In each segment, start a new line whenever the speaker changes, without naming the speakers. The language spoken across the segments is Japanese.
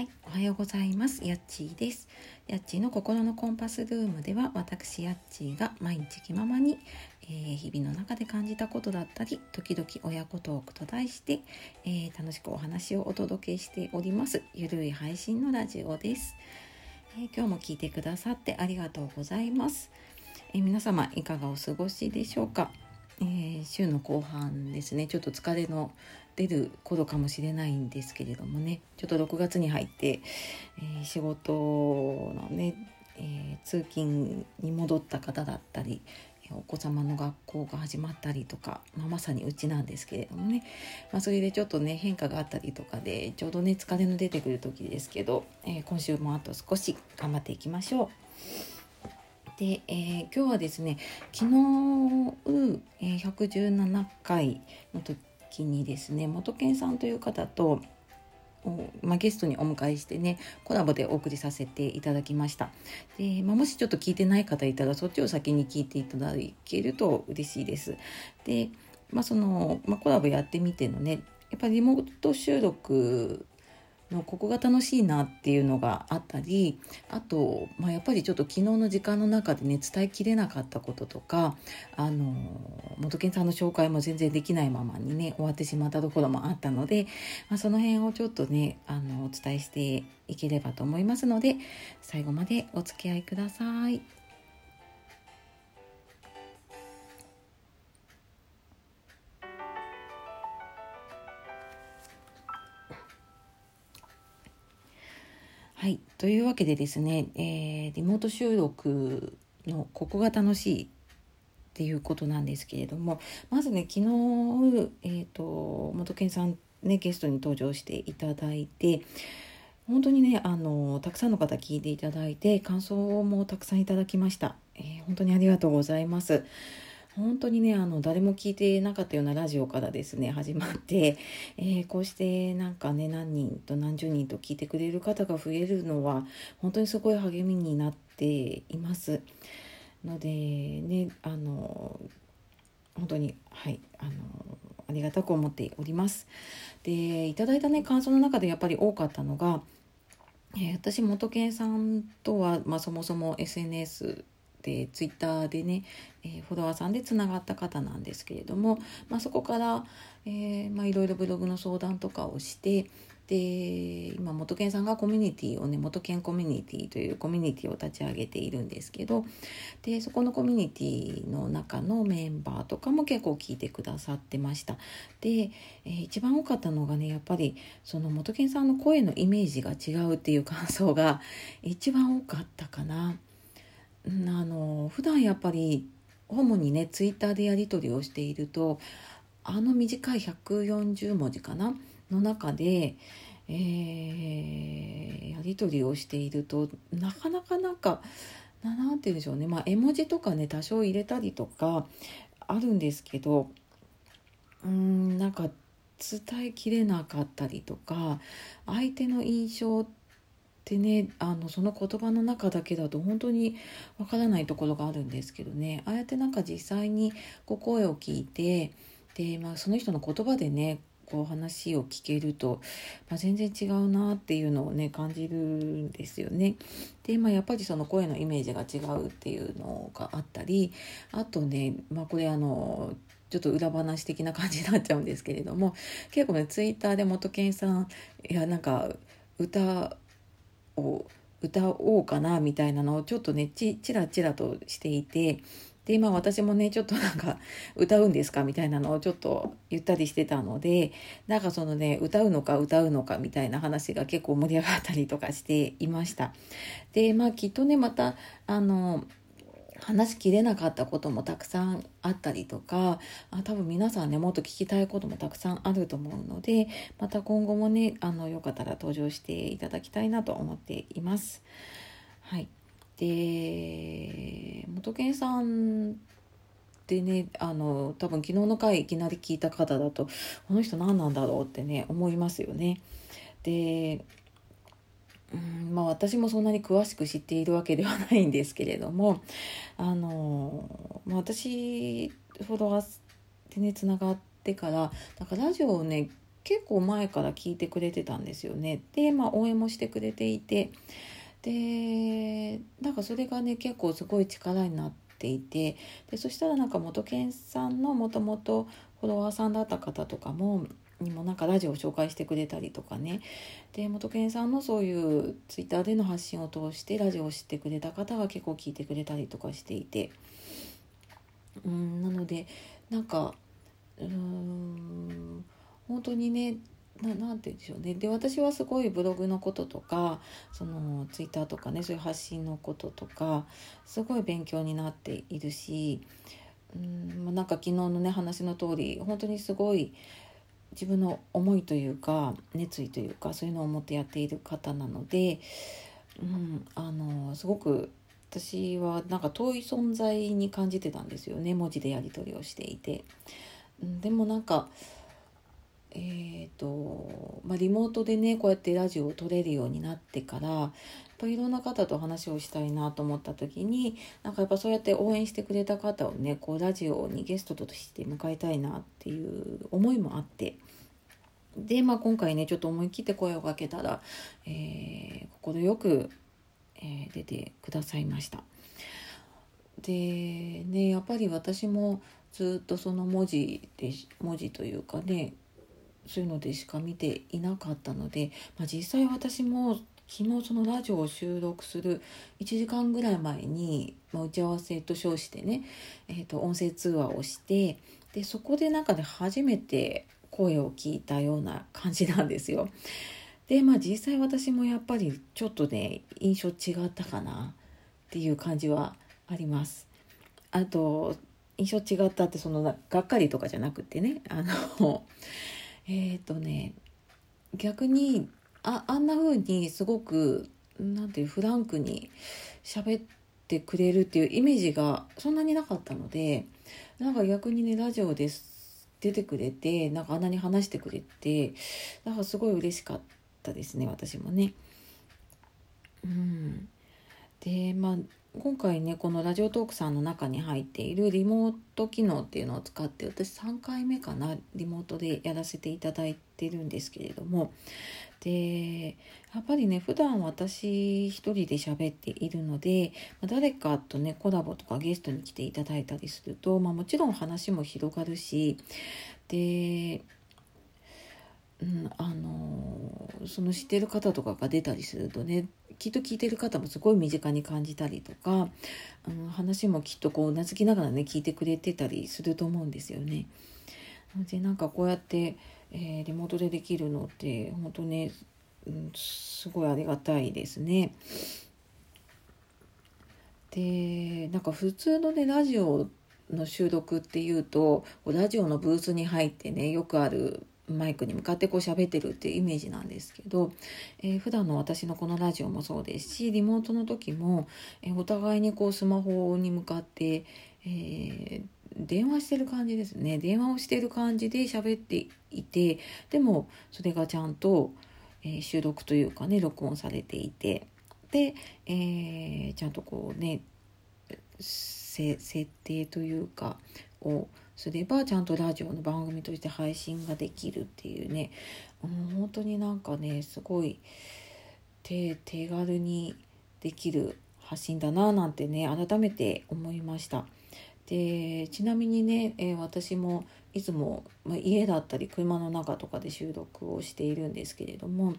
はい、おはようございます。やっちーです。やっちーの心のコンパスルームでは、私やっちーが毎日気ままに、えー日々の中で感じたことだったり、時々親子トークと題して、えー楽しくお話をお届けしております。ゆるい配信のラジオです。えー今日も聞いてくださってありがとうございます。え皆様いかがお過ごしでしょうか？えー週の後半ですね。ちょっと疲れの出る頃かもしれないんですけれどもね。ちょっと6月に入って、えー仕事のね、えー通勤に戻った方だったりお子様の学校が始まったりとか、まあ、まさにうちなんですけれどもね、まあ、それでちょっとね変化があったりとかでちょうどね疲れの出てくる時ですけど、え今週もあと少し頑張っていきましょう。で、えー今日はですね昨日、えー117回の時にですね元健さんという方と、まあ、ゲストにお迎えしてねコラボでお送りさせていただきました。で、まあ、もしちょっと聞いてない方いたらそっちを先に聞いていただけると嬉しいです。で、まあそのまあ、コラボやってみてのねやっぱりリモート収録のここが楽しいなっていうのがあったりあと、まあ、やっぱりちょっと昨日の時間の中でね伝えきれなかったこととかあの元健さんの紹介も全然できないままにね終わってしまったところもあったので、まあ、その辺をちょっとねあのお伝えしていければと思いますので最後までお付き合いください。はい、というわけでですね、えーリモート収録のここが楽しいっていうことなんですけれどもまずね昨日、えー、と元健さんねゲストに登場していただいて本当にねあのたくさんの方聞いていただいて感想もたくさんいただきました、えー本当にありがとうございます。本当にねあの誰も聞いてなかったようなラジオからですね始まって、えーこうしてなんかね何人と何十人と聞いてくれる方が増えるのは本当にすごい励みになっています。のでねあの本当にはいあのありがたく思っております。でいただいたね感想の中でやっぱり多かったのが、えー私元健さんとは、まあ、そもそも SNS でツイッターでね、えーフォロワーさんでつながった方なんですけれども、まあ、そこから、えーまあ、いろいろブログの相談とかをしてで今元健さんがコミュニティをね元健コミュニティというコミュニティを立ち上げているんですけどでそこのコミュニティの中のメンバーとかも結構聞いてくださってましたで、えー一番多かったのがねやっぱりその元健さんの声のイメージが違うっていう感想が一番多かったかな。あの普段やっぱり主にねツイッターでやり取りをしているとあの短い140文字かなの中で、えーやり取りをしているとなかなかなんかななんて言うんでしょうね。まあ絵文字とかね多少入れたりとかあるんですけどうんなんか伝えきれなかったりとか相手の印象ってでねあのその言葉の中だけだと本当にわからないところがあるんですけどねああやってなんか実際にこう声を聞いてで、まあ、その人の言葉でねこう話を聞けると、まあ、全然違うなっていうのをね感じるんですよね。で、まあ、やっぱりその声のイメージが違うっていうのがあったりあとね、まあ、これあのちょっと裏話的な感じになっちゃうんですけれども結構ねツイッターで元健さんいやなんか歌を歌おうかなみたいなのをちょっとねちちらちらとしていてで今私もねちょっとなんか歌うんですかみたいなのをちょっと言ったりしてたのでなんかそのね歌うのか歌うのかみたいな話が結構盛り上がったりとかしていました。でまあきっとねまたあの話しきれなかったこともたくさんあったりとかあ多分皆さんねもっと聞きたいこともたくさんあると思うのでまた今後もねあのよかったら登場していただきたいなと思っています。はい、で元健さんでねあの多分昨日の回いきなり聞いた方だとこの人何なんだろうってね思いますよね。でうんまあ、私もそんなに詳しく知っているわけではないんですけれどもあの、まあ、私フォロワーでねつながってからなんかラジオをね結構前から聞いてくれてたんですよね。で、まあ、応援もしてくれていてでなんかそれがね結構すごい力になっていてでそしたらなんか元健さんのもともとフォロワーさんだった方とかもにもなんかラジオを紹介してくれたりとかね。で元健さんのそういうツイッターでの発信を通してラジオを知ってくれた方が結構聞いてくれたりとかしていて。うんなのでなんかうん本当にねななんて言うんでしょうね。で私はすごいブログのこととかそのツイッターとかねそういう発信のこととかすごい勉強になっているしうんなんか昨日のね話の通り本当にすごい自分の思いというか熱意というかそういうのを持ってやっている方なので、うん、あのすごく私はなんか遠い存在に感じてたんですよね文字でやり取りをしていて。でもなんかえーとまあ、リモートでねこうやってラジオを撮れるようになってからやっぱいろんな方と話をしたいなと思った時になんかやっぱそうやって応援してくれた方をねこうラジオにゲストとして迎えたいなっていう思いもあってで、まあ、今回ねちょっと思い切って声をかけたら快、えー、く、えー、出てくださいました。でねやっぱり私もずっとその文字で文字というかねそういうのでしか見ていなかったので、まあ、実際私も昨日そのラジオを収録する1時間ぐらい前に、まあ、打ち合わせと称してね、えー、と音声通話をしてでそこで中で初めて声を聞いたような感じなんですよ。でまあ実際私もやっぱりちょっとね印象違ったかなっていう感じはあります。あと印象違ったってそのがっかりとかじゃなくてねあのえっ、ー、とね逆にああんな風にすごくなんていうフランクに喋ってくれるっていうイメージがそんなになかったのでなんか逆にねラジオで出てくれてなんかあんなに話してくれてなんかすごい嬉しかったですね私もね。うん、でまあ今回ねこのラジオトークさんの中に入っているリモート機能っていうのを使って私3回目かなリモートでやらせていただいてるんですけれども。でやっぱりね普段私一人で喋っているので誰かとねコラボとかゲストに来ていただいたりすると、まあ、もちろん話も広がるしでうん、あのその知ってる方とかが出たりするとねきっと聞いてる方もすごい身近に感じたりとか、うん、話もきっとこううなずきながらね聞いてくれてたりすると思うんですよね。でなんかこうやって、えー、リモートでできるのって本当ね、うん、すごいありがたいですね。でなんか普通のねラジオの収録っていうとラジオのブースに入ってねよくあるマイクに向かってこう喋ってるっていうイメージなんですけど、えー、普段の私のこのラジオもそうですしリモートの時も、えー、お互いにこうスマホに向かって、えー、電話してる感じですね。電話をしてる感じで喋っていてでもそれがちゃんと、え、収録というかね録音されていてで、え、ちゃんとこうね設定というかをすればちゃんとラジオの番組として配信ができるっていうね、うん、本当になんかねすごい手手軽にできる発信だななんてね改めて思いました。でちなみにね、えー、私もいつも、まあ、家だったり車の中とかで収録をしているんですけれども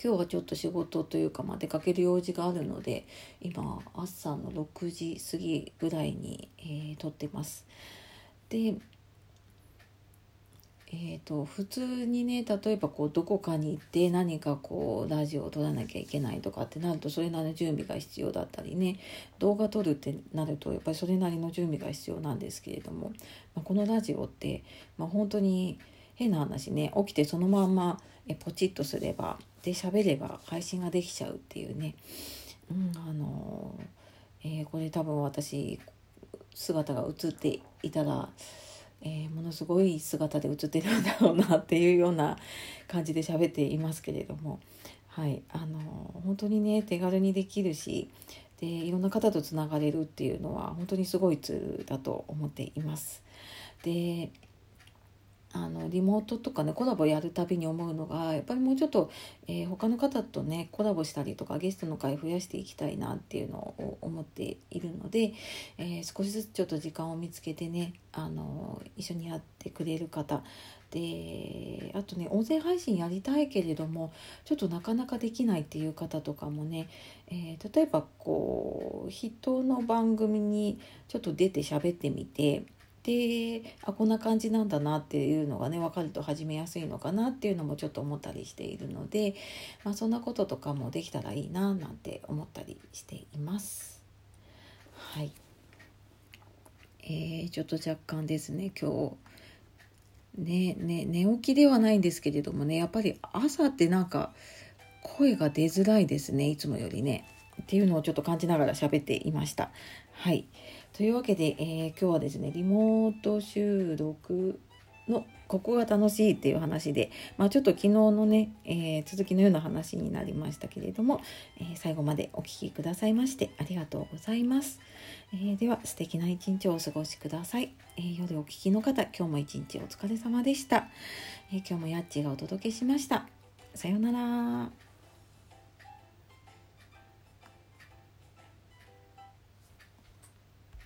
今日はちょっと仕事というか、まあ、出かける用事があるので今朝の6時過ぎぐらいに、えー、撮ってます。でえーと、普通にね例えばこうどこかに行って何かこうラジオを撮らなきゃいけないとかってなるとそれなりの準備が必要だったりね動画撮るってなるとやっぱりそれなりの準備が必要なんですけれども、まあ、このラジオって、まあ、本当に変な話ね起きてそのまんまえポチッとすればで喋れば配信ができちゃうっていうね、うん、あのえー、これ多分私姿が映っていたら、えー、ものすごい姿で映ってるんだろうなっていうような感じで喋っていますけれども、はい、あの本当にね手軽にできるしでいろんな方とつながれるっていうのは本当にすごいツールだと思っています。であのリモートとかねコラボやるたびに思うのがやっぱりもうちょっと、えー、他の方とねコラボしたりとかゲストの会増やしていきたいなっていうのを思っているので、えー、少しずつちょっと時間を見つけてねあの一緒にやってくれる方。であとね音声配信やりたいけれどもちょっとなかなかできないっていう方とかもね、えー、例えばこう人の番組にちょっと出て喋ってみてであこんな感じなんだなっていうのがね分かると始めやすいのかなっていうのもちょっと思ったりしているので、まあ、そんなこととかもできたらいいななんて思ったりしています。はいえー、ちょっと若干ですね今日ねね寝起きではないんですけれどもねやっぱり朝ってなんか声が出づらいですねいつもよりねっていうのをちょっと感じながら喋っていました。はい。というわけで、えー、今日はですね、リモート収録のここが楽しいっていう話で、まあ、ちょっと昨日のね、えー、続きのような話になりましたけれども、えー、最後までお聴きくださいましてありがとうございます。えー、では素敵な一日をお過ごしください。え夜お聴きの方、今日も一日お疲れ様でした。え今日もやっちがお届けしました。さようなら。